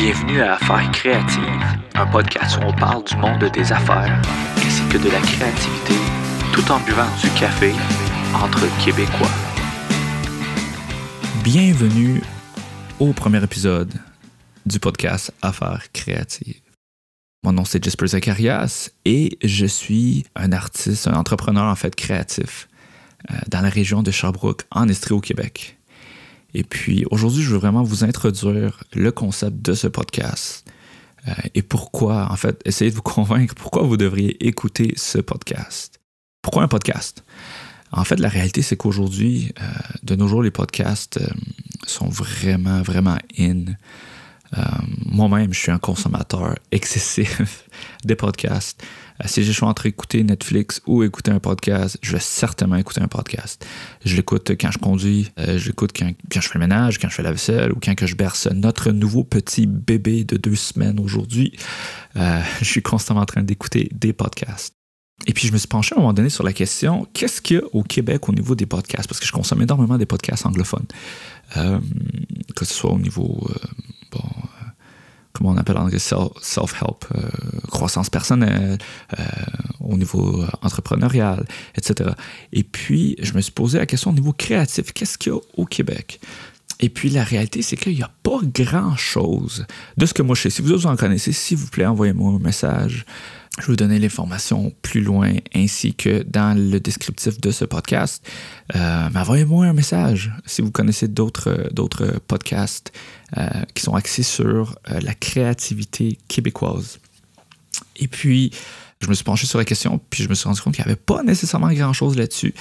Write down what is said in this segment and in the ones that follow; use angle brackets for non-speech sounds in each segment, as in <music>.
Bienvenue à Affaires créatives, un podcast où on parle du monde des affaires ainsi que de la créativité, tout en buvant du café entre Québécois. Bienvenue au premier épisode du podcast Affaires créatives. Mon nom c'est Jasper Zacharias et je suis un artiste, un entrepreneur en fait créatif euh, dans la région de Sherbrooke, en Estrie au Québec. Et puis aujourd'hui, je veux vraiment vous introduire le concept de ce podcast euh, et pourquoi, en fait, essayer de vous <laughs> convaincre pourquoi vous devriez écouter ce podcast. Pourquoi un podcast? En fait, la réalité, c'est qu'aujourd'hui, euh, de nos jours, les podcasts euh, sont vraiment, vraiment in. Moi-même, je suis un consommateur excessif <laughs> des podcasts. Euh, si le choix entre écouter Netflix ou écouter un podcast, je vais certainement écouter un podcast. Je l'écoute quand je conduis, euh, je l'écoute quand, je fais le ménage, quand je fais la vaisselle ou quand que je berce notre nouveau petit bébé de deux semaines aujourd'hui. Euh, <laughs> je suis constamment en train d'écouter des podcasts. Et puis, je me suis penché à un moment donné sur la question qu'est-ce qu'il y a au Québec au niveau des podcasts? Parce que je consomme énormément des podcasts anglophones, que ce soit au niveau bon, comment on appelle en anglais, self-help, euh, croissance personnelle, euh, au niveau entrepreneurial, etc. Et puis, je me suis posé la question au niveau créatif, qu'est-ce qu'il y a au Québec? Et puis la réalité, c'est qu'il n'y a pas grand-chose de ce que moi je sais. Si vous en connaissez, s'il vous plaît, envoyez-moi un message. Je vais vous donner l'information plus loin ainsi que dans le descriptif de ce podcast. Euh, envoyez-moi un message si vous connaissez d'autres, d'autres podcasts euh, qui sont axés sur euh, la créativité québécoise. Et puis, je me suis penché sur la question, puis je me suis rendu compte qu'il n'y avait pas nécessairement grand-chose là-dessus.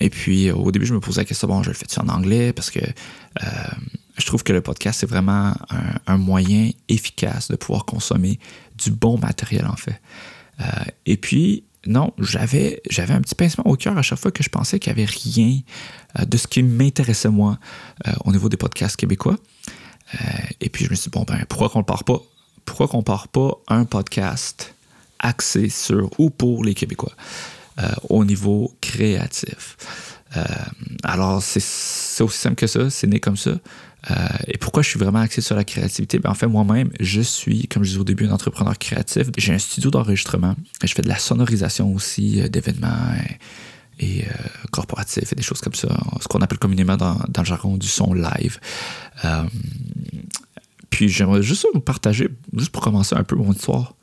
et puis, au début, je me posais la question, bon, je le fais en anglais? Parce que je trouve que le podcast, c'est vraiment un, moyen efficace de pouvoir consommer du bon matériel, en fait. Euh, et puis, non, j'avais, j'avais un petit pincement au cœur à chaque fois que je pensais qu'il n'y avait rien euh, de ce qui m'intéressait, moi, euh, au niveau des podcasts québécois. et puis, je me suis dit, bon, ben, pourquoi qu'on ne part pas? Pourquoi qu'on ne part pas un podcast axé sur ou pour les Québécois au niveau créatif? alors, c'est aussi simple que ça, c'est né comme ça. Euh, et pourquoi je suis vraiment axé sur la créativité? Ben, en fait, moi-même, je suis, comme je disais au début, un entrepreneur créatif. J'ai un studio d'enregistrement. Je fais de la sonorisation aussi euh, d'événements et, euh, corporatifs et des choses comme ça. Ce qu'on appelle communément dans, le jargon du son live. puis j'aimerais juste vous partager, juste pour commencer un peu mon histoire,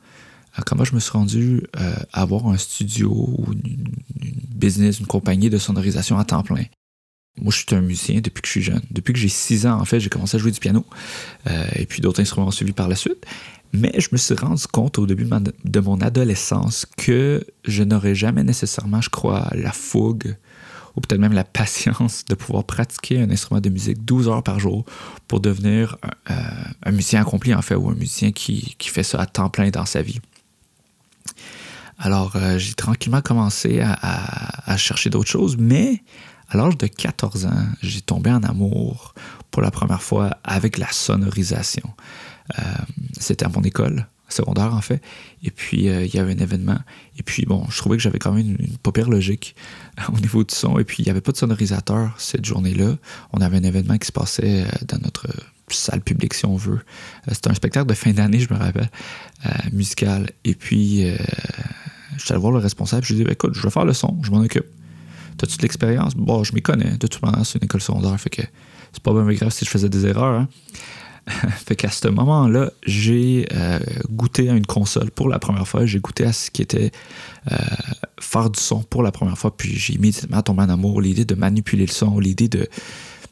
comment je me suis rendu à avoir un studio ou une, business, une compagnie de sonorisation à temps plein. Moi, je suis un musicien depuis que je suis jeune. Depuis que j'ai 6 ans, en fait, j'ai commencé à jouer du piano. Euh, et puis d'autres instruments ont suivi par la suite. Mais je me suis rendu compte au début de, mon adolescence que je n'aurais jamais nécessairement, je crois, la fougue ou peut-être même la patience de pouvoir pratiquer un instrument de musique 12 heures par jour pour devenir un, euh, musicien accompli, en fait, ou un musicien qui, fait ça à temps plein dans sa vie. Alors, euh, j'ai tranquillement commencé à chercher d'autres choses, mais à l'âge de 14 ans, j'ai tombé en amour pour la première fois avec la sonorisation. Euh, c'était à mon école secondaire en fait. Et puis euh, il y avait un événement. Et puis bon, je trouvais que j'avais quand même une, une paupière logique <laughs> au niveau du son. Et puis il n'y avait pas de sonorisateur cette journée-là. On avait un événement qui se passait dans notre salle publique si on veut. C'était un spectacle de fin d'année, je me rappelle, musical. Et puis je suis allé voir le responsable. Je lui ai dit écoute, je vais faire le son, je m'en occupe. T'as-tu de l'expérience? Bon, je m'y connais. De toute manière, c'est une école secondaire. Fait que c'est pas bien grave si je faisais des erreurs. Hein. <laughs> fait qu'à ce moment-là, j'ai euh, goûté à une console pour la première fois. J'ai goûté à ce qui était euh, faire du son pour la première fois. Puis j'ai immédiatement tombé en amour. L'idée de manipuler le son, l'idée de,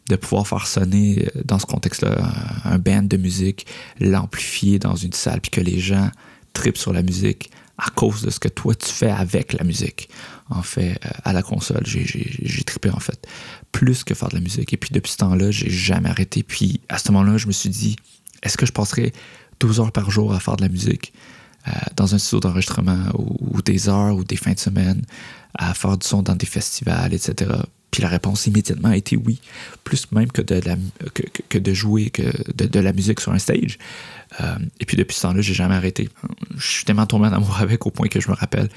de pouvoir faire sonner euh, dans ce contexte-là un band de musique, l'amplifier dans une salle, puis que les gens tripent sur la musique à cause de ce que toi tu fais avec la musique en fait, euh, à la console. J'ai trippé, en fait, plus que faire de la musique. Et puis, depuis ce temps-là, j'ai jamais arrêté. Puis, à ce moment-là, je me suis dit, est-ce que je passerai 12 heures par jour à faire de la musique euh, dans un studio d'enregistrement ou, des heures ou des fins de semaine à faire du son dans des festivals, etc. Puis la réponse immédiatement a été oui, plus même que de, que, de jouer que de, la musique sur un stage. Euh, et puis depuis ce temps-là, j'ai jamais arrêté. Je suis tellement tombé en amour <laughs> avec au point que je me rappelle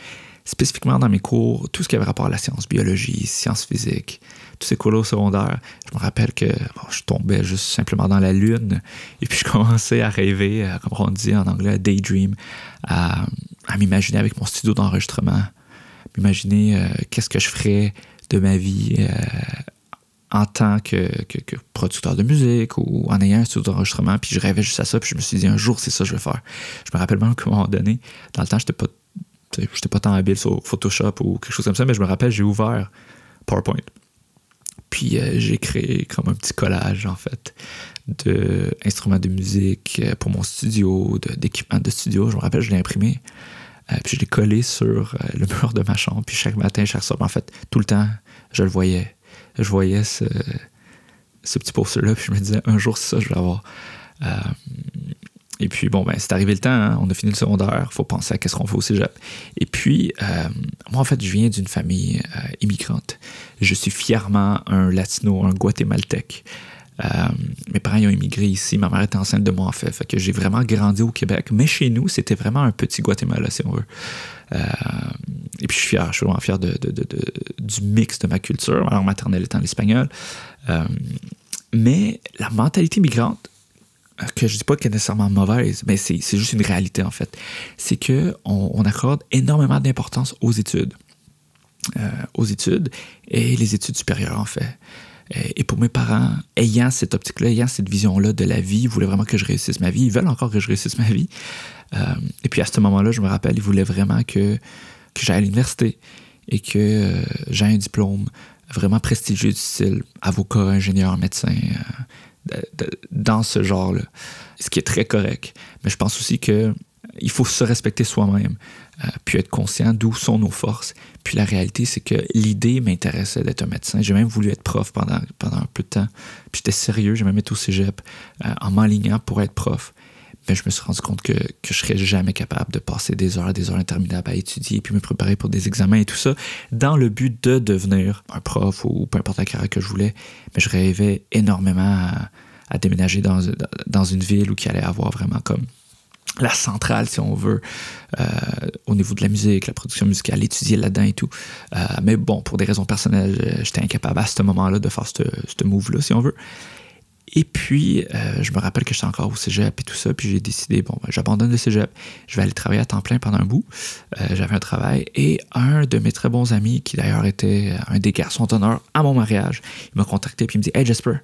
spécifiquement dans mes cours, tout ce qui avait rapport à la science, biologie, sciences physiques, tous ces cours-là au secondaire, je me rappelle que je tombais juste simplement dans la lune et puis je <laughs> commençais à rêver, comme on dit en anglais, daydream, à, m'imaginer avec mon studio d'enregistrement, m'imaginer euh, qu'est-ce que je ferais de ma vie euh, en tant que, producteur de musique ou en ayant un studio d'enregistrement. Puis je rêvais juste à ça. Puis je me suis dit, un jour, c'est ça que je vais faire. Je me rappelle même qu'à un moment donné, dans le temps, je n'étais pas, pas tant habile sur Photoshop ou quelque chose comme ça, mais je me rappelle, j'ai ouvert PowerPoint. Puis euh, j'ai créé comme un petit collage, en fait, d'instruments de, musique euh, pour mon studio, d'équipements de, studio. Je me rappelle, je l'ai imprimé. Euh, puis je l'ai collé sur le <laughs> mur de ma chambre. Puis chaque matin, chaque soir, en fait, tout le temps, je le voyais je voyais ce, petit poster-là, puis je me disais, un jour, c'est ça, je vais l'avoir. Euh, et puis, bon, ben, c'est arrivé le temps, hein. on a fini le secondaire, faut penser à qu'est-ce qu'on fait au cégep. Et puis, euh, moi, en fait, je viens d'une famille euh, immigrante. Je suis fièrement un latino, un guatémaltèque. Mes parents ont immigré ici, ma mère était enceinte de moi, en fait. Fait que j'ai vraiment grandi au Québec. Mais chez nous, c'était vraiment un petit Guatemala, si on veut. Euh, et puis je suis fier, je suis vraiment fier du mix de ma culture, ma langue maternelle étant l'espagnol. Euh, mais la mentalité migrante, euh, que je dis pas qu'elle est nécessairement mauvaise, mais c'est juste une réalité en fait. C'est qu'on on accorde énormément d'importance aux études. aux études et les études supérieures en fait. Et pour mes parents, ayant cette optique-là, ayant cette vision-là de la vie, ils voulaient vraiment que je réussisse ma vie. Ils veulent encore que je réussisse ma vie. Euh, et puis à ce moment-là, je me rappelle, ils voulaient vraiment que, que j'aille à l'université et que euh, j'ai un diplôme vraiment prestigieux du style avocat, ingénieur, médecin, euh, dans ce genre-là. Ce qui est très correct. Mais je pense aussi que il faut se respecter soi-même, puis être conscient d'où sont nos forces. Puis la réalité, c'est que l'idée m'intéressait d'être un médecin. J'ai même voulu être prof pendant, pendant un peu de temps. Puis j'étais sérieux, j'ai même été au cégep en m'alignant pour être prof mais je me suis rendu compte que, que je serais jamais capable de passer des heures des heures interminables à étudier puis me préparer pour des examens et tout ça dans le but de devenir un prof ou peu importe la carrière que je voulais. Mais je rêvais énormément à, déménager dans, dans une ville où il allait avoir vraiment comme la centrale, si on veut, euh, au niveau de la musique, la production musicale, étudier là-dedans et tout. Euh, mais bon, pour des raisons personnelles, j'étais incapable à ce moment-là de faire ce, move-là, si on veut. Et puis, euh, je me rappelle que j'étais encore au cégep et tout ça, puis j'ai décidé, bon, ben, j'abandonne le cégep, je vais aller travailler à temps plein pendant un bout. Euh, j'avais un travail et un de mes très bons amis, qui d'ailleurs était un des garçons d'honneur à mon mariage, il m'a contacté puis il me dit Hey Jasper,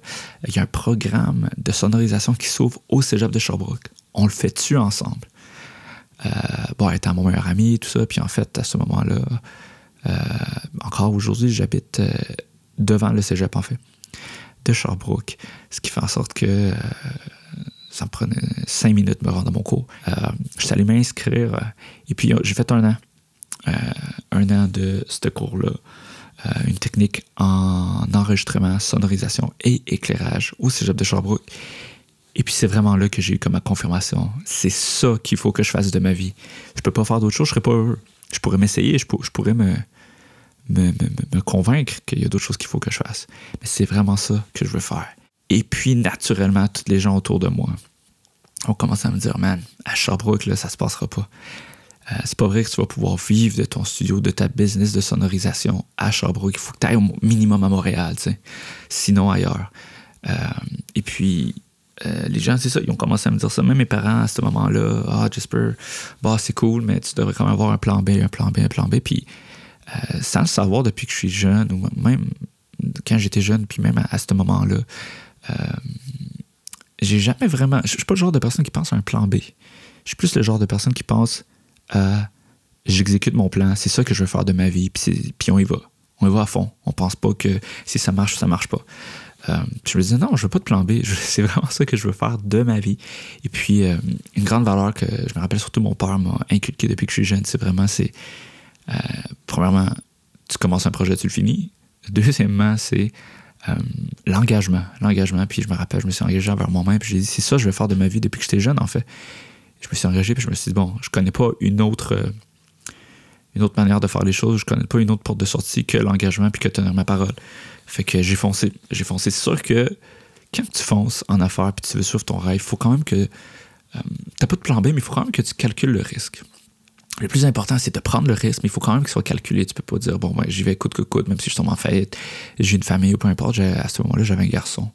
il y a un programme de sonorisation qui s'ouvre au cégep de Sherbrooke. On le fait-tu ensemble euh, Bon, étant mon meilleur ami tout ça, puis en fait, à ce moment-là, encore aujourd'hui, j'habite devant le cégep en fait de Sherbrooke, ce qui fait en sorte que euh, ça me prenait cinq minutes de me rendre à mon cours. Euh, je suis allé m'inscrire euh, et puis j'ai fait un an. un an de ce cours-là. une technique en enregistrement, sonorisation et éclairage au cégep de Sherbrooke. Et puis c'est vraiment là que j'ai eu comme ma confirmation. C'est ça qu'il faut que je fasse de ma vie. Je peux pas faire d'autre chose, je serais pas heureux. Je pourrais m'essayer, je, pourrais me, me, convaincre qu'il y a d'autres choses qu'il faut que je fasse. Mais c'est vraiment ça que je veux faire. Et puis, naturellement, tous les gens autour de moi ont commencé à me dire, man, à Sherbrooke, là, ça se passera pas. Euh, c'est pas vrai que tu vas pouvoir vivre de ton studio, de ta business de sonorisation à Sherbrooke. Il faut que tu ailles au minimum à Montréal, sinon ailleurs. Euh, et puis, euh, les gens, c'est ça, ils ont commencé à me dire ça. Même mes parents, à ce moment-là, ah, Jasper, bah, c'est cool, mais tu devrais quand même avoir un plan B, un plan B, un plan B. Puis, euh, sans le savoir depuis que je suis jeune, ou même quand j'étais jeune, puis même à, ce moment-là, euh, j'ai jamais vraiment. Je suis pas le genre de personne qui pense à un plan B. Je suis plus le genre de personne qui pense à j'exécute mon plan, c'est ça que je veux faire de ma vie, puis, puis on y va. On y va à fond. On pense pas que si ça marche, ça marche pas. Euh, je me disais, non, je veux pas de plan B. <laughs> C'est vraiment ça que je veux faire de ma vie. Et puis, une grande valeur que je me rappelle surtout mon père m'a inculqué depuis que je suis jeune, c'est vraiment, c'est euh, premièrement, tu commences un projet, tu le finis. Deuxièmement, c'est euh, l'engagement. L'engagement. Puis je me rappelle, je me suis engagé envers moi-même. Puis j'ai dit, c'est ça que je vais faire de ma vie depuis que j'étais jeune, en fait. Je me suis engagé, puis je me suis dit, bon, je connais pas une autre, euh, une autre manière de faire les choses. Je connais pas une autre porte de sortie que l'engagement, puis que tenir ma parole. Fait que j'ai foncé. J'ai foncé. C'est sûr que quand tu fonces en affaires, puis tu veux suivre ton rêve, faut quand même que. tu n'as pas de plan B, mais il faut quand même que tu calcules le risque le plus important, c'est de prendre le risque, mais il faut quand même qu'il soit calculé. Tu peux pas dire, bon, ben, j'y vais coûte que coûte, même si je tombe en faillite, j'ai une famille ou peu importe. À ce moment-là, j'avais un garçon.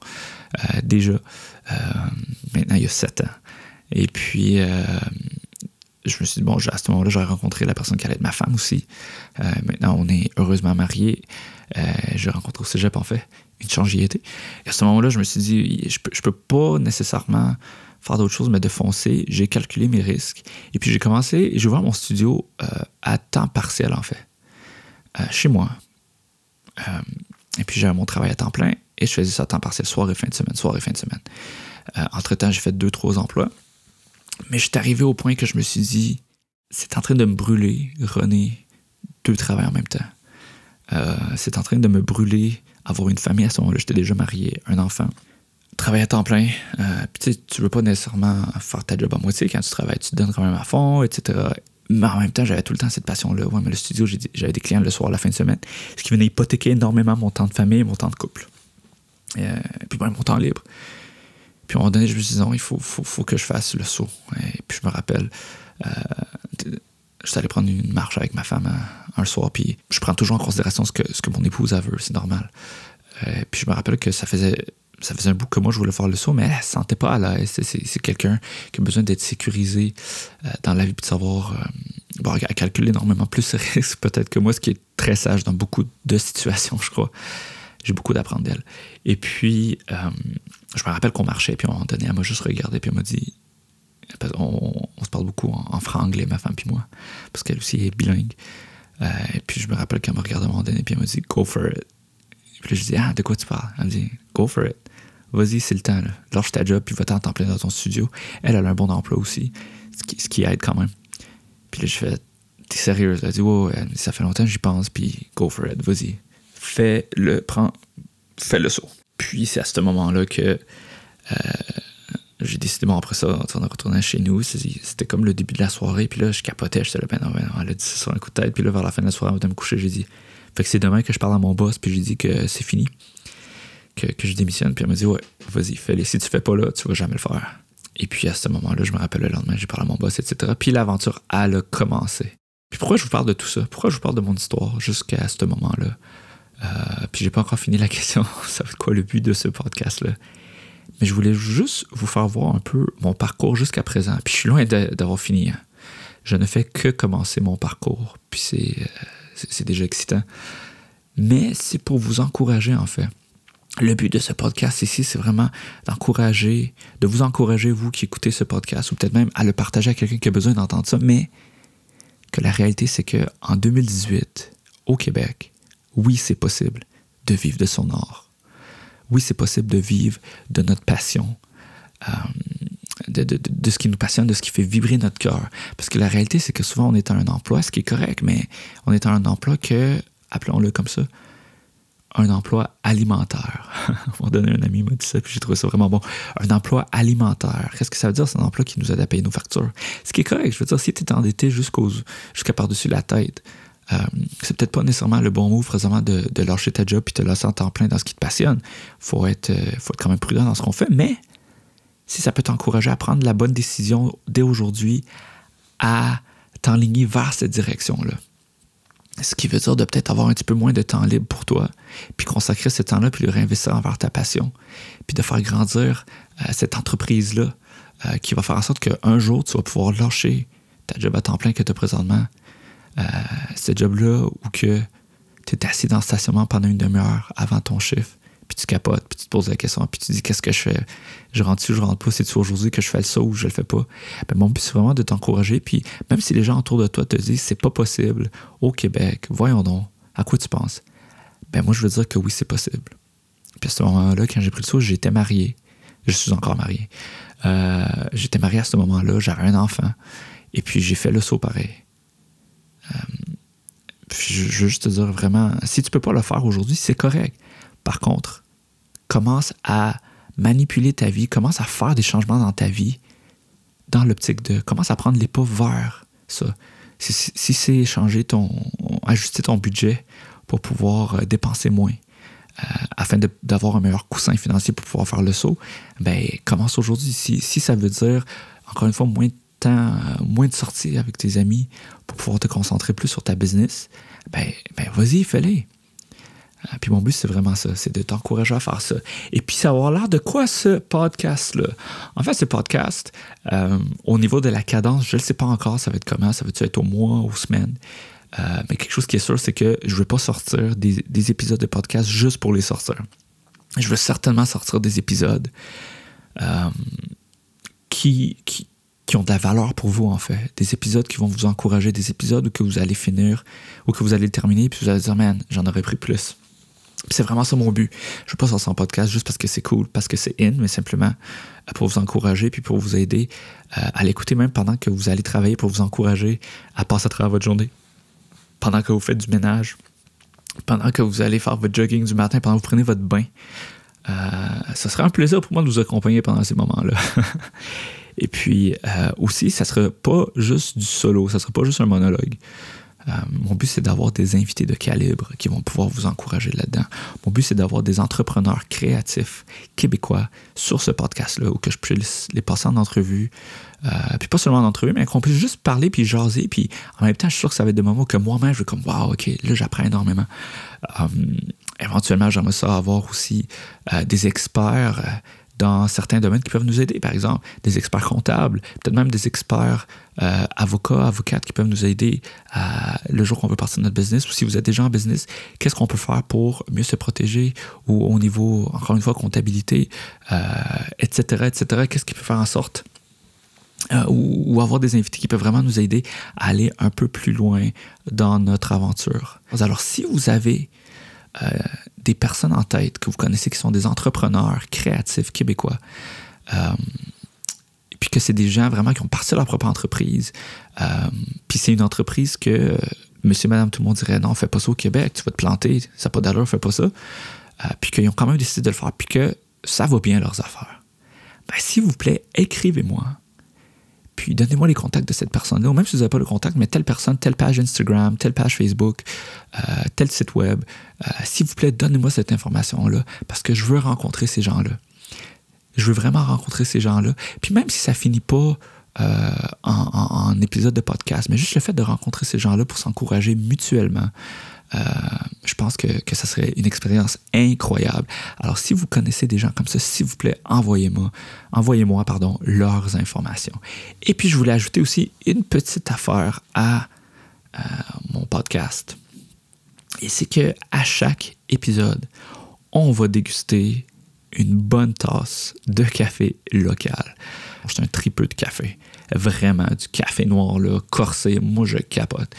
Euh, déjà, euh, maintenant, il y a sept ans. Et puis, euh, je me suis dit, bon, à ce moment-là, j'aurais rencontré la personne qui allait être ma femme aussi. maintenant, on est heureusement mariés. j'ai rencontré au cégep, en fait, une changiété. Et à ce moment-là, je me suis dit, je peux, je peux pas nécessairement faire d'autres choses, mais de foncer. J'ai calculé mes risques. Et puis j'ai commencé, j'ai ouvert mon studio euh, à temps partiel, en fait, euh, chez moi. Euh, et puis j'avais mon travail à temps plein et je faisais ça à temps partiel, soir et fin de semaine, soir et fin de semaine. Entre-temps, j'ai fait deux, trois emplois. Mais j'étais arrivé au point que je me suis dit, c'est en train de me brûler, René, deux travails en même temps. c'est en train de me brûler, avoir une famille à ce moment-là. J'étais déjà marié, un enfant travailler à temps plein. Euh, puis tu veux pas nécessairement faire ta job à moitié quand tu travailles, tu te donnes quand même à fond, etc. Mais en même temps, j'avais tout le temps cette passion-là. Ouais, mais le studio, j'avais des clients le soir, la fin de semaine, ce qui venait hypothéquer énormément mon temps de famille, mon temps de couple. Euh, puis même mon temps libre. Puis à un moment donné, je me suis dit, non, il faut, faut, faut que je fasse le saut. Et puis je me rappelle, euh, je suis allé prendre une marche avec ma femme un, soir, puis je prends toujours en considération ce que, ce que mon épouse a veut, c'est normal. puis je me rappelle que ça faisait ça faisait un bout que moi je voulais faire le saut, mais elle ne se sentait pas à l'aise. C'est quelqu'un qui a besoin d'être sécurisé euh, dans la vie, de savoir euh, bon, calculer énormément plus <laughs> ses risques peut-être que moi, ce qui est très sage dans beaucoup de situations, je crois. J'ai beaucoup d'apprendre d'elle. Et puis, euh, je me rappelle qu'on marchait, puis à un moment donné, elle m'a juste regardé, puis elle m'a dit, on, se parle beaucoup en, franc-anglais, ma femme puis moi, parce qu'elle aussi est bilingue. et puis je me rappelle qu'elle m'a regardé à un moment donné, puis elle m'a dit, go for it. Puis là, je dis, ah, de quoi tu parles? Elle me dit, go for it vas-y, c'est le temps. Là. Lâche ta job, puis va-t'en temps plein dans ton studio. Elle, a un bon emploi aussi, ce qui, aide quand même. Puis là, je fais, t'es sérieuse? Elle dit, ouais, ça fait longtemps que j'y pense, puis go for it, vas-y. Fais-le, prends, fais le saut. Puis c'est à ce moment-là que euh, j'ai décidé, bon, après ça, on retourné chez nous. C'était comme le début de la soirée, puis là, je capotais, j'étais là, ben non, ben non, elle a dit ça sur un coup de tête, puis là, vers la fin de la soirée, avant de me coucher, j'ai dit, fait que c'est demain que je parle à mon boss, puis j'ai dit que c'est fini que, je démissionne. Puis elle me dit Ouais, vas-y, fais-le. Si tu fais pas là, tu vas jamais le faire. Et puis à ce moment-là, je me rappelle le lendemain, j'ai parlé à mon boss, etc. Puis l'aventure, a commencé. Puis pourquoi je vous parle de tout ça? Pourquoi je vous parle de mon histoire jusqu'à ce moment-là? Euh, Puis j'ai pas encore fini la <laughs> question. ça va être quoi le but de ce podcast-là Mais je voulais juste vous faire voir un peu mon parcours jusqu'à présent. Puis je suis loin d'avoir fini. Hein. Je ne fais que commencer mon parcours. Puis c'est, euh, c'est déjà excitant. Mais c'est pour vous encourager, en fait le but de ce podcast ici, c'est vraiment d'encourager, de vous encourager, vous qui écoutez ce podcast, ou peut-être même à le partager à quelqu'un qui a besoin d'entendre ça, mais que la réalité, c'est qu'en 2018, au Québec, oui, c'est possible de vivre de son art. Oui, c'est possible de vivre de notre passion, euh, de, de, ce qui nous passionne, de ce qui fait vibrer notre cœur. Parce que la réalité, c'est que souvent, on est à un emploi, ce qui est correct, mais on est à un emploi que, appelons-le comme ça, un emploi alimentaire. <laughs> On donné un ami m'a dit ça, puis j'ai trouvé ça vraiment bon. Un emploi alimentaire. Qu'est-ce que ça veut dire? C'est un emploi qui nous aide à payer nos factures. Ce qui est correct. Je veux dire, si tu es endetté jusqu'à par-dessus la tête, euh, c'est peut-être pas nécessairement le bon move présentement de, lâcher ta job puis te laisser en temps plein dans ce qui te passionne. Faut être, euh, faut être quand même prudent dans ce qu'on fait, mais si ça peut t'encourager à prendre la bonne décision dès aujourd'hui, à t'enligner vers cette direction-là. Ce qui veut dire de peut-être avoir un petit peu moins de temps libre pour toi, puis consacrer ce temps-là, puis le réinvestir envers ta passion, puis de faire grandir euh, cette entreprise-là qui va faire en sorte qu'un jour, tu vas pouvoir lâcher ta job à temps plein que tu as présentement, ce job-là où que tu es assis dans le stationnement pendant une demi-heure avant ton chiffre, puis tu capotes, puis tu te poses la question, puis tu dis qu'est-ce que je fais? Je rentre-tu, je rentre pas? C'est-tu aujourd'hui que je fais le saut ou je le fais pas? Ben, Mon but, c'est vraiment de t'encourager. Puis même si les gens autour de toi te disent c'est pas possible au Québec, voyons donc, à quoi tu penses? Ben moi, je veux dire que oui, c'est possible. Puis à ce moment-là, quand j'ai pris le saut, j'étais marié. Je suis encore marié. Euh, j'étais marié à ce moment-là, j'avais un enfant. Et puis j'ai fait le saut pareil. Euh, je, veux juste te dire vraiment, si tu peux pas le faire aujourd'hui, c'est correct. Par contre, commence à manipuler ta vie, commence à faire des changements dans ta vie dans l'optique de commence à prendre les pas vers ça. Si, c'est changer ton, ajuster ton budget pour pouvoir euh, dépenser moins, euh, afin d'avoir un meilleur coussin financier pour pouvoir faire le saut, ben commence aujourd'hui. Si, si, ça veut dire, encore une fois, moins temps, moins de sorties avec tes amis pour pouvoir te concentrer plus sur ta business, ben, ben vas-y, fais-les. Euh, puis mon but, c'est vraiment ça, c'est de t'encourager à faire ça. Et puis, ça va avoir l'air de quoi ce podcast-là? En fait, ce podcast, euh, au niveau de la cadence, je ne sais pas encore, ça va être comment, ça va être au mois, aux semaines? Euh, mais quelque chose qui est sûr, c'est que je ne vais pas sortir des, épisodes de podcast juste pour les sortir. Je veux certainement sortir des épisodes qui, qui ont de la valeur pour vous, en fait. Des épisodes qui vont vous encourager, des épisodes où que vous allez finir, ou que vous allez terminer, puis vous allez dire, man, j'en aurais pris plus. C'est vraiment ça mon but. Je veux pas sortir un podcast juste parce que c'est cool, parce que c'est in, mais simplement euh, pour vous encourager puis pour vous aider euh, à l'écouter même pendant que vous allez travailler pour vous encourager à passer à travers votre journée. Pendant que vous faites du ménage, pendant que vous allez faire votre jogging du matin, pendant que vous prenez votre bain. Euh, ce serait un plaisir pour moi de vous accompagner pendant ces moments-là. <laughs> Et puis aussi, ça ne sera pas juste du solo, ça ne sera pas juste un monologue. Euh, mon but, c'est d'avoir des invités de calibre qui vont pouvoir vous encourager là-dedans. Mon but, c'est d'avoir des entrepreneurs créatifs québécois sur ce podcast-là, où que je puisse les passer en entrevue. Euh, puis pas seulement en entrevue, mais qu'on puisse juste parler puis jaser. Puis en même temps, je suis sûr que ça va être des moments que moi-même, je vais comme, waouh, OK, là, j'apprends énormément. Euh, éventuellement, j'aimerais ça avoir aussi des experts dans certains domaines qui peuvent nous aider, par exemple des experts comptables, peut-être même des experts euh, avocats, avocates qui peuvent nous aider le jour qu'on veut partir de notre business ou si vous êtes déjà en business, qu'est-ce qu'on peut faire pour mieux se protéger ou au niveau, encore une fois, comptabilité, etc., euh, etc., qu'est-ce qui peut faire en sorte euh, ou, avoir des invités qui peuvent vraiment nous aider à aller un peu plus loin dans notre aventure? Alors, si vous avez euh, des personnes en tête que vous connaissez qui sont des entrepreneurs créatifs québécois. Euh, puis que c'est des gens vraiment qui ont parti leur propre entreprise. Euh, puis c'est une entreprise que monsieur, madame, tout le monde dirait non, fais pas ça au Québec, tu vas te planter, ça n'a pas d'allure, fais pas ça. puis qu'ils ont quand même décidé de le faire, puis que ça va bien leurs affaires. Ben, s'il vous plaît, écrivez-moi puis donnez-moi les contacts de cette personne-là, ou même si vous n'avez pas le contact, mais telle personne, telle page Instagram, telle page Facebook, euh, tel site web, euh, s'il vous plaît, donnez-moi cette information-là, parce que je veux rencontrer ces gens-là. Je veux vraiment rencontrer ces gens-là. Puis même si ça finit pas euh, en, épisode de podcast, mais juste le fait de rencontrer ces gens-là pour s'encourager mutuellement, euh, je pense que, que serait une expérience incroyable. Alors, si vous connaissez des gens comme ça, s'il vous plaît, envoyez-moi, envoyez-moi, pardon, leurs informations. Et puis, je voulais ajouter aussi une petite affaire à euh, mon podcast. Et c'est que à chaque épisode, on va déguster une bonne tasse de café local. C'est un tripeux de café. Vraiment, du café noir, là, corsé. Moi, je capote.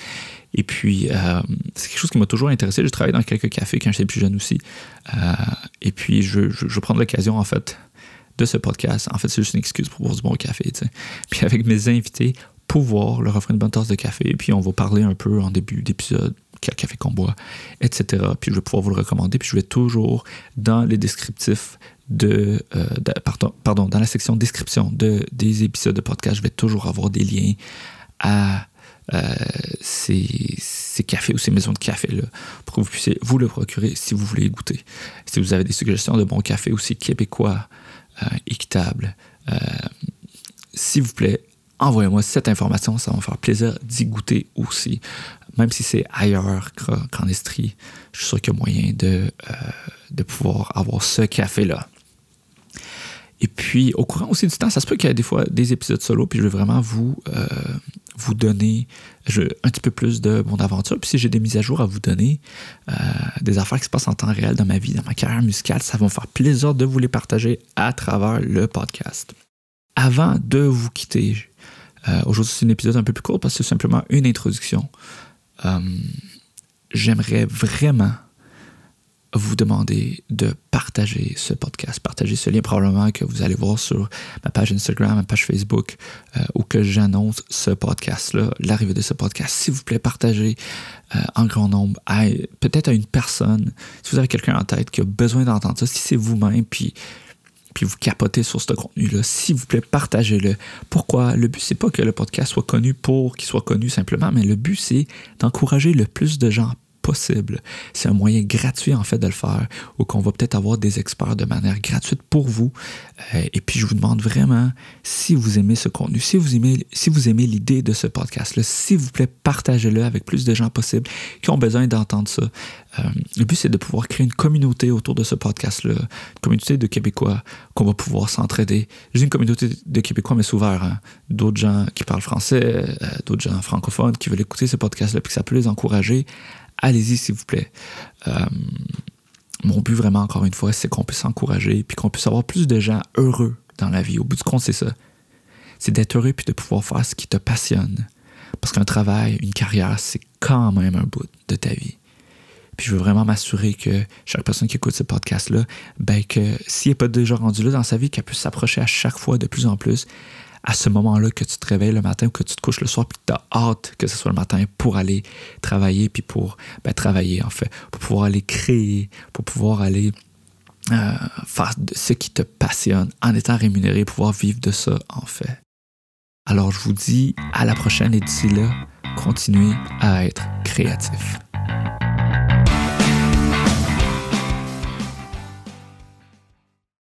Et puis, euh, c'est quelque chose qui m'a toujours intéressé. J'ai travaillé dans quelques cafés quand j'étais plus jeune aussi. Euh, et puis, je, je, je prends l'occasion, en fait, de ce podcast. En fait, c'est juste une excuse pour boire du bon café. Puis, avec mes invités, pouvoir leur offrir une bonne tasse de café. Et puis, on va parler un peu en début d'épisode quel café qu'on boit, etc. Puis, je vais pouvoir vous le recommander. Puis, je vais toujours, dans les descriptifs de, euh, pardon, pardon, dans la section description de, des épisodes de podcast, je vais toujours avoir des liens à euh, ces, cafés ou ces maisons de café-là pour que vous puissiez vous le procurer si vous voulez goûter. Si vous avez des suggestions de bons cafés aussi québécois, euh, équitables, euh, s'il vous plaît, envoyez-moi cette information, ça va me faire plaisir d'y goûter aussi. Même si c'est ailleurs qu'en Estrie, je suis sûr qu'il y a moyen de, de pouvoir avoir ce café-là. Et puis, au courant aussi du temps, ça se peut qu'il y ait des fois des épisodes solo, puis je vais vraiment vous, euh, vous donner un petit peu plus de mon aventure. Puis si j'ai des mises à jour à vous donner, euh, des affaires qui se passent en temps réel dans ma vie, dans ma carrière musicale, ça va me faire plaisir de vous les partager à travers le podcast. Avant de vous quitter, euh, aujourd'hui c'est un épisode un peu plus court parce que c'est simplement une introduction. J'aimerais vraiment vous demander de partager ce podcast, partager ce lien probablement que vous allez voir sur ma page Instagram, ma page Facebook, euh, où que j'annonce ce podcast-là, l'arrivée de ce podcast. S'il vous plaît, partagez euh, en grand nombre, peut-être à une personne, si vous avez quelqu'un en tête qui a besoin d'entendre ça, si c'est vous-même, puis puis vous capotez sur ce contenu-là, s'il vous plaît, partagez-le. Pourquoi? Le but, c'est pas que le podcast soit connu pour qu'il soit connu simplement, mais le but, c'est d'encourager le plus de gens possible. C'est un moyen gratuit, en fait, de le faire, ou qu'on va peut-être avoir des experts de manière gratuite pour vous. Euh, et puis, je vous demande vraiment, si vous aimez ce contenu, si vous aimez, si vous aimez l'idée de ce podcast-là, s'il vous plaît, partagez-le avec plus de gens possible qui ont besoin d'entendre ça. Euh, le but, c'est de pouvoir créer une communauté autour de ce podcast-là, une communauté de Québécois qu'on va pouvoir s'entraider. Dis une communauté de Québécois, mais c'est ouvert. Hein. D'autres gens qui parlent français, euh, d'autres gens francophones qui veulent écouter ce podcast-là, puis que ça peut les encourager. Allez-y, s'il vous plaît. Euh, mon but, vraiment, encore une fois, c'est qu'on puisse s'encourager, puis qu'on puisse avoir plus de gens heureux dans la vie. Au bout du compte, c'est ça. C'est d'être heureux, puis de pouvoir faire ce qui te passionne. Parce qu'un travail, une carrière, c'est quand même un bout de ta vie. Puis je veux vraiment m'assurer que chaque personne qui écoute ce podcast-là, ben que s'il n'est pas déjà rendu là dans sa vie, qu'elle puisse s'approcher à chaque fois de plus en plus à ce moment-là que tu te réveilles le matin ou que tu te couches le soir, puis tu as hâte que ce soit le matin pour aller travailler, puis pour ben, travailler en fait, pour pouvoir aller créer, pour pouvoir aller euh, faire ce qui te passionne en étant rémunéré, pouvoir vivre de ça en fait. Alors je vous dis à la prochaine et d'ici là, continuez à être créatif.